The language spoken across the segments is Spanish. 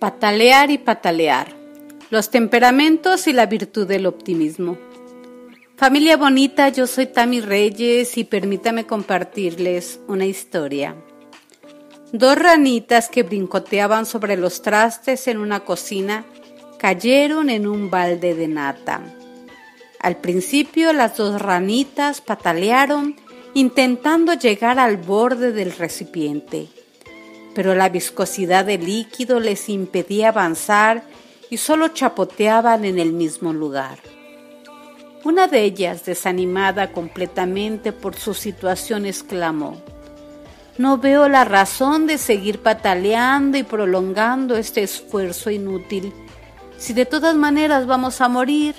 Patalear y patalear. Los temperamentos y la virtud del optimismo. Familia bonita, yo soy Tami Reyes y permítame compartirles una historia. Dos ranitas que brincoteaban sobre los trastes en una cocina cayeron en un balde de nata. Al principio las dos ranitas patalearon intentando llegar al borde del recipiente pero la viscosidad del líquido les impedía avanzar y solo chapoteaban en el mismo lugar. Una de ellas, desanimada completamente por su situación, exclamó, No veo la razón de seguir pataleando y prolongando este esfuerzo inútil. Si de todas maneras vamos a morir,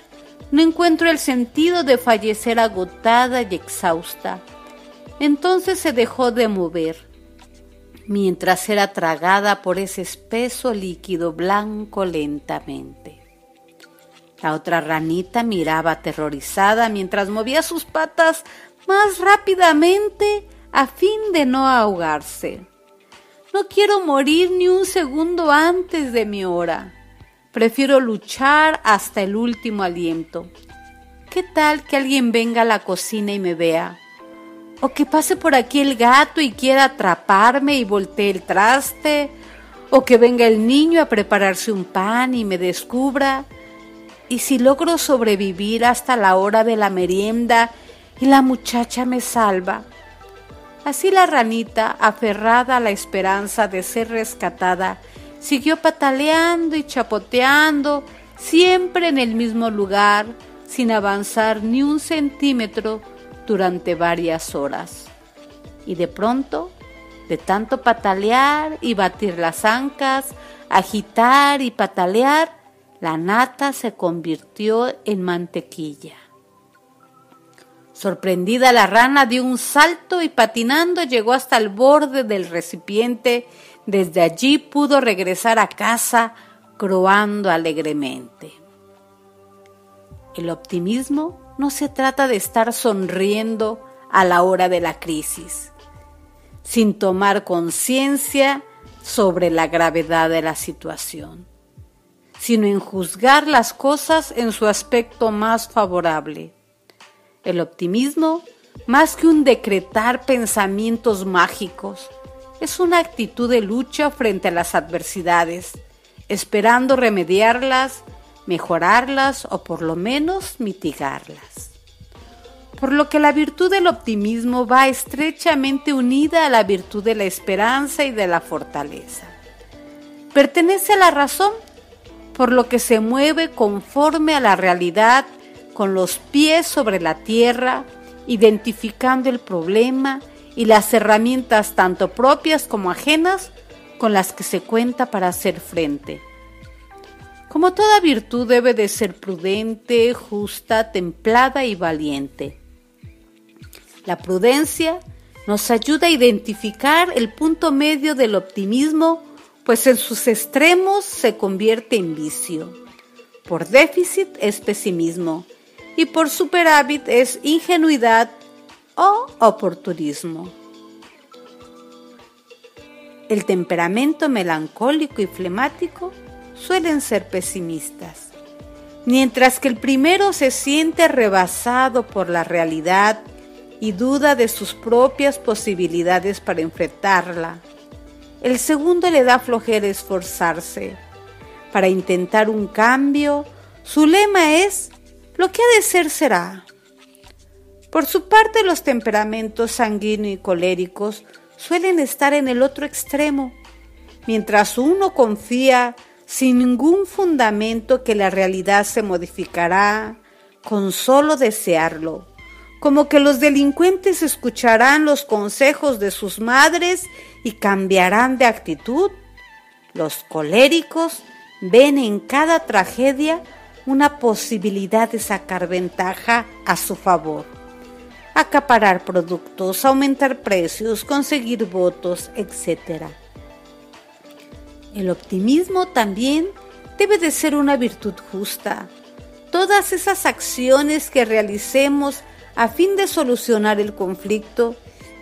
no encuentro el sentido de fallecer agotada y exhausta. Entonces se dejó de mover mientras era tragada por ese espeso líquido blanco lentamente. La otra ranita miraba aterrorizada mientras movía sus patas más rápidamente a fin de no ahogarse. No quiero morir ni un segundo antes de mi hora. Prefiero luchar hasta el último aliento. ¿Qué tal que alguien venga a la cocina y me vea? O que pase por aquí el gato y quiera atraparme y voltee el traste, o que venga el niño a prepararse un pan y me descubra, y si logro sobrevivir hasta la hora de la merienda y la muchacha me salva. Así la ranita, aferrada a la esperanza de ser rescatada, siguió pataleando y chapoteando, siempre en el mismo lugar, sin avanzar ni un centímetro durante varias horas. Y de pronto, de tanto patalear y batir las ancas, agitar y patalear, la nata se convirtió en mantequilla. Sorprendida la rana dio un salto y patinando llegó hasta el borde del recipiente. Desde allí pudo regresar a casa croando alegremente. El optimismo no se trata de estar sonriendo a la hora de la crisis, sin tomar conciencia sobre la gravedad de la situación, sino en juzgar las cosas en su aspecto más favorable. El optimismo, más que un decretar pensamientos mágicos, es una actitud de lucha frente a las adversidades, esperando remediarlas mejorarlas o por lo menos mitigarlas. Por lo que la virtud del optimismo va estrechamente unida a la virtud de la esperanza y de la fortaleza. Pertenece a la razón, por lo que se mueve conforme a la realidad con los pies sobre la tierra, identificando el problema y las herramientas tanto propias como ajenas con las que se cuenta para hacer frente como toda virtud debe de ser prudente, justa, templada y valiente. La prudencia nos ayuda a identificar el punto medio del optimismo, pues en sus extremos se convierte en vicio. Por déficit es pesimismo y por superávit es ingenuidad o oportunismo. El temperamento melancólico y flemático suelen ser pesimistas, mientras que el primero se siente rebasado por la realidad y duda de sus propias posibilidades para enfrentarla. El segundo le da flojera esforzarse. Para intentar un cambio, su lema es, lo que ha de ser será. Por su parte, los temperamentos sanguíneos y coléricos suelen estar en el otro extremo. Mientras uno confía sin ningún fundamento que la realidad se modificará con solo desearlo, como que los delincuentes escucharán los consejos de sus madres y cambiarán de actitud. Los coléricos ven en cada tragedia una posibilidad de sacar ventaja a su favor, acaparar productos, aumentar precios, conseguir votos, etc. El optimismo también debe de ser una virtud justa. Todas esas acciones que realicemos a fin de solucionar el conflicto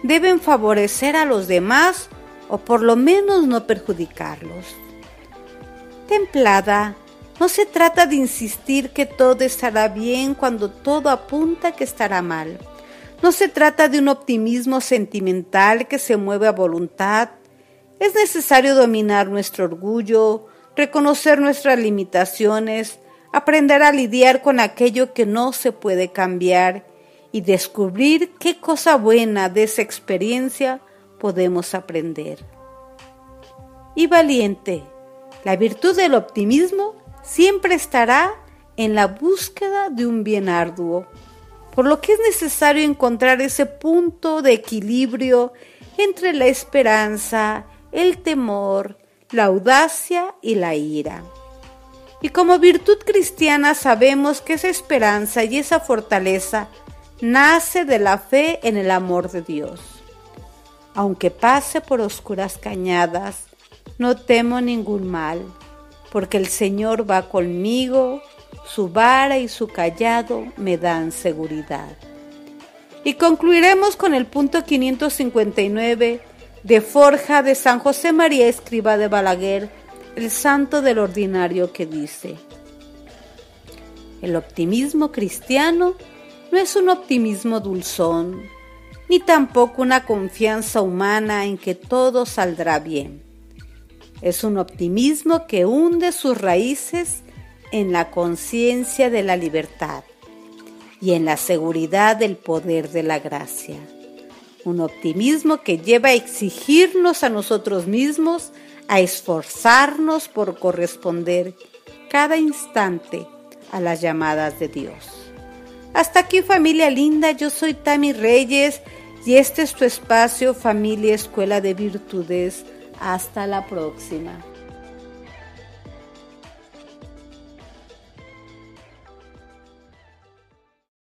deben favorecer a los demás o por lo menos no perjudicarlos. templada. No se trata de insistir que todo estará bien cuando todo apunta que estará mal. No se trata de un optimismo sentimental que se mueve a voluntad. Es necesario dominar nuestro orgullo, reconocer nuestras limitaciones, aprender a lidiar con aquello que no se puede cambiar y descubrir qué cosa buena de esa experiencia podemos aprender. Y valiente, la virtud del optimismo siempre estará en la búsqueda de un bien arduo, por lo que es necesario encontrar ese punto de equilibrio entre la esperanza, el temor, la audacia y la ira. Y como virtud cristiana sabemos que esa esperanza y esa fortaleza nace de la fe en el amor de Dios. Aunque pase por oscuras cañadas, no temo ningún mal, porque el Señor va conmigo, su vara y su callado me dan seguridad. Y concluiremos con el punto 559 de Forja de San José María Escriba de Balaguer, el santo del ordinario que dice, el optimismo cristiano no es un optimismo dulzón, ni tampoco una confianza humana en que todo saldrá bien. Es un optimismo que hunde sus raíces en la conciencia de la libertad y en la seguridad del poder de la gracia. Un optimismo que lleva a exigirnos a nosotros mismos, a esforzarnos por corresponder cada instante a las llamadas de Dios. Hasta aquí familia linda, yo soy Tami Reyes y este es tu espacio familia Escuela de Virtudes hasta la próxima.